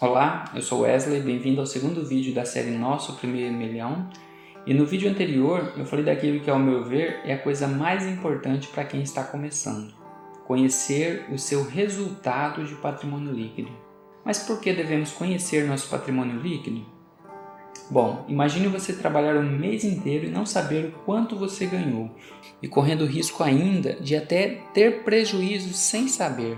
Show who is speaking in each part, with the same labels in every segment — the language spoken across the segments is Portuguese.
Speaker 1: Olá, eu sou Wesley, bem-vindo ao segundo vídeo da série Nosso Primeiro Milhão. E no vídeo anterior eu falei daquilo que, ao meu ver, é a coisa mais importante para quem está começando: conhecer o seu resultado de patrimônio líquido. Mas por que devemos conhecer nosso patrimônio líquido? Bom, imagine você trabalhar um mês inteiro e não saber o quanto você ganhou, e correndo o risco ainda de até ter prejuízo sem saber.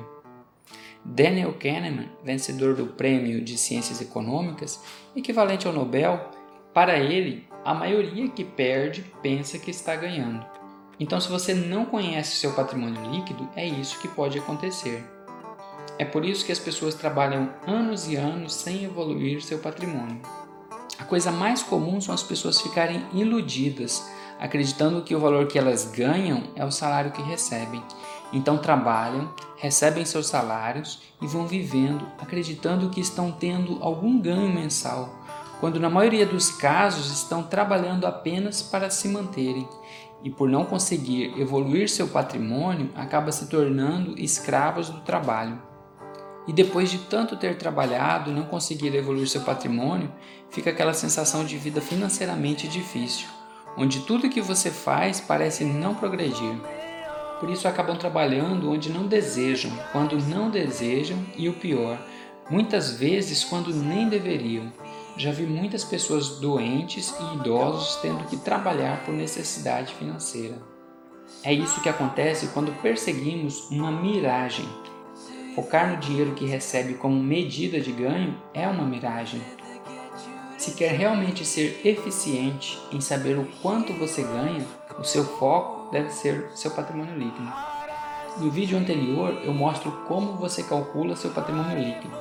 Speaker 1: Daniel Kahneman, vencedor do Prêmio de Ciências Econômicas, equivalente ao Nobel, para ele, a maioria que perde pensa que está ganhando. Então, se você não conhece seu patrimônio líquido, é isso que pode acontecer. É por isso que as pessoas trabalham anos e anos sem evoluir seu patrimônio. A coisa mais comum são as pessoas ficarem iludidas, acreditando que o valor que elas ganham é o salário que recebem. Então trabalham, recebem seus salários e vão vivendo, acreditando que estão tendo algum ganho mensal, quando na maioria dos casos estão trabalhando apenas para se manterem e por não conseguir evoluir seu patrimônio, acaba se tornando escravos do trabalho. E depois de tanto ter trabalhado e não conseguir evoluir seu patrimônio, fica aquela sensação de vida financeiramente difícil, onde tudo que você faz parece não progredir. Por isso acabam trabalhando onde não desejam, quando não desejam e o pior, muitas vezes quando nem deveriam. Já vi muitas pessoas doentes e idosos tendo que trabalhar por necessidade financeira. É isso que acontece quando perseguimos uma miragem. Focar no dinheiro que recebe como medida de ganho é uma miragem. Se quer realmente ser eficiente em saber o quanto você ganha, o seu foco deve ser seu patrimônio líquido. No vídeo anterior eu mostro como você calcula seu patrimônio líquido.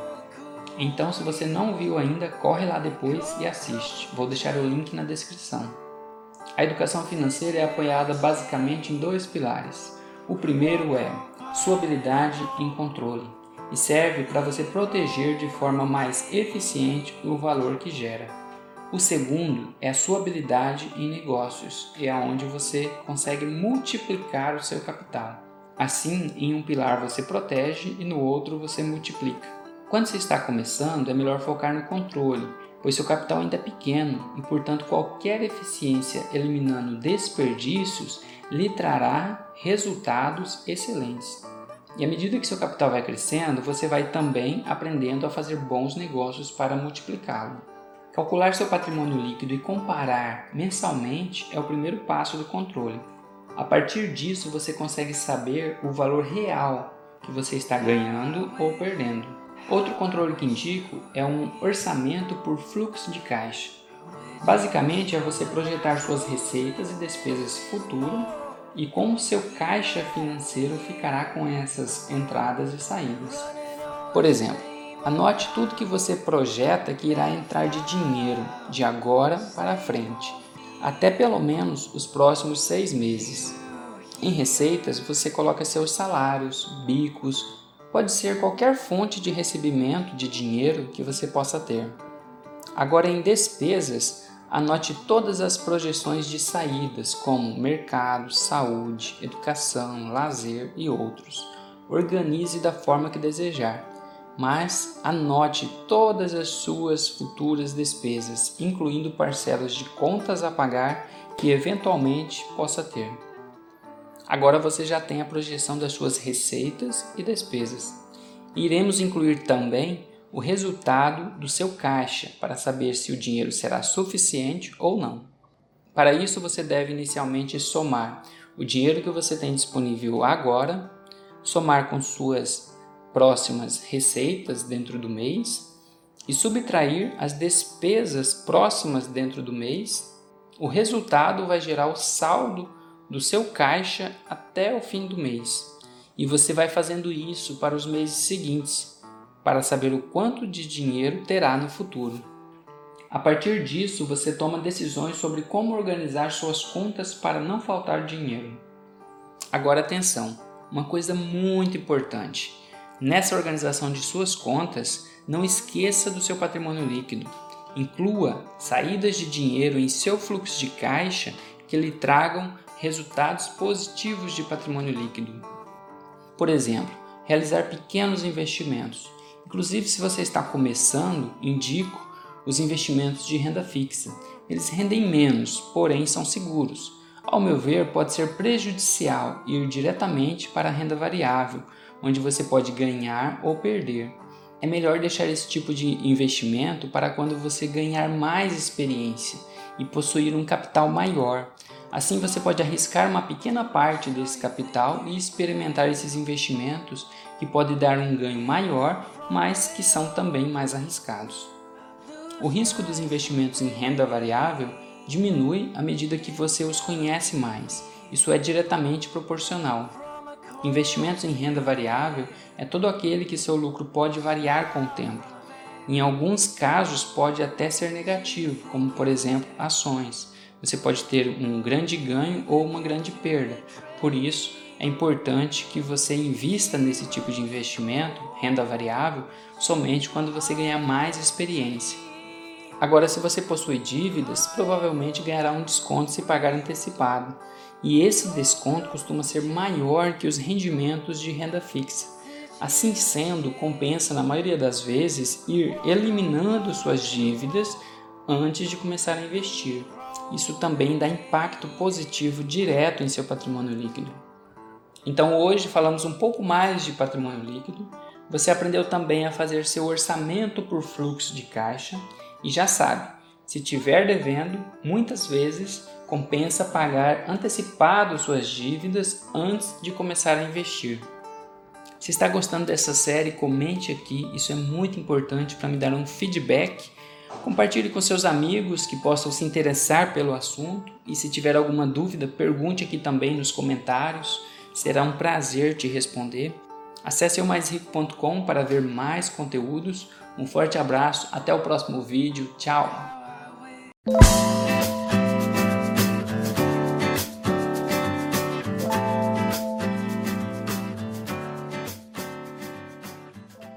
Speaker 1: Então se você não viu ainda, corre lá depois e assiste. Vou deixar o link na descrição. A educação financeira é apoiada basicamente em dois pilares. O primeiro é sua habilidade em controle e serve para você proteger de forma mais eficiente o valor que gera. O segundo é a sua habilidade em negócios, e é onde você consegue multiplicar o seu capital. Assim, em um pilar você protege e no outro você multiplica. Quando você está começando, é melhor focar no controle, pois seu capital ainda é pequeno e, portanto, qualquer eficiência eliminando desperdícios lhe trará resultados excelentes. E à medida que seu capital vai crescendo, você vai também aprendendo a fazer bons negócios para multiplicá-lo. Calcular seu patrimônio líquido e comparar mensalmente é o primeiro passo do controle. A partir disso, você consegue saber o valor real que você está ganhando ou perdendo. Outro controle que indico é um orçamento por fluxo de caixa. Basicamente, é você projetar suas receitas e despesas futuro e como seu caixa financeiro ficará com essas entradas e saídas. Por exemplo, Anote tudo que você projeta que irá entrar de dinheiro de agora para frente, até pelo menos os próximos seis meses. Em receitas, você coloca seus salários, bicos, pode ser qualquer fonte de recebimento de dinheiro que você possa ter. Agora, em despesas, anote todas as projeções de saídas, como mercado, saúde, educação, lazer e outros. Organize da forma que desejar mas anote todas as suas futuras despesas, incluindo parcelas de contas a pagar que eventualmente possa ter. Agora você já tem a projeção das suas receitas e despesas. Iremos incluir também o resultado do seu caixa para saber se o dinheiro será suficiente ou não. Para isso, você deve inicialmente somar o dinheiro que você tem disponível agora, somar com suas próximas receitas dentro do mês e subtrair as despesas próximas dentro do mês, o resultado vai gerar o saldo do seu caixa até o fim do mês. E você vai fazendo isso para os meses seguintes, para saber o quanto de dinheiro terá no futuro. A partir disso, você toma decisões sobre como organizar suas contas para não faltar dinheiro. Agora atenção, uma coisa muito importante. Nessa organização de suas contas, não esqueça do seu patrimônio líquido. Inclua saídas de dinheiro em seu fluxo de caixa que lhe tragam resultados positivos de patrimônio líquido. Por exemplo, realizar pequenos investimentos. Inclusive, se você está começando, indico os investimentos de renda fixa. Eles rendem menos, porém são seguros. Ao meu ver, pode ser prejudicial ir diretamente para a renda variável, onde você pode ganhar ou perder. É melhor deixar esse tipo de investimento para quando você ganhar mais experiência e possuir um capital maior. Assim você pode arriscar uma pequena parte desse capital e experimentar esses investimentos que podem dar um ganho maior, mas que são também mais arriscados. O risco dos investimentos em renda variável diminui à medida que você os conhece mais. Isso é diretamente proporcional. Investimentos em renda variável é todo aquele que seu lucro pode variar com o tempo. Em alguns casos pode até ser negativo, como por exemplo ações. Você pode ter um grande ganho ou uma grande perda. Por isso, é importante que você invista nesse tipo de investimento, renda variável, somente quando você ganhar mais experiência. Agora, se você possui dívidas, provavelmente ganhará um desconto se pagar antecipado, e esse desconto costuma ser maior que os rendimentos de renda fixa. Assim sendo, compensa na maioria das vezes ir eliminando suas dívidas antes de começar a investir. Isso também dá impacto positivo direto em seu patrimônio líquido. Então, hoje falamos um pouco mais de patrimônio líquido. Você aprendeu também a fazer seu orçamento por fluxo de caixa e já sabe, se tiver devendo, muitas vezes compensa pagar antecipado suas dívidas antes de começar a investir. Se está gostando dessa série, comente aqui, isso é muito importante para me dar um feedback. Compartilhe com seus amigos que possam se interessar pelo assunto e se tiver alguma dúvida, pergunte aqui também nos comentários. Será um prazer te responder. Acesse o maisrico.com para ver mais conteúdos. Um forte abraço, até o próximo vídeo. Tchau!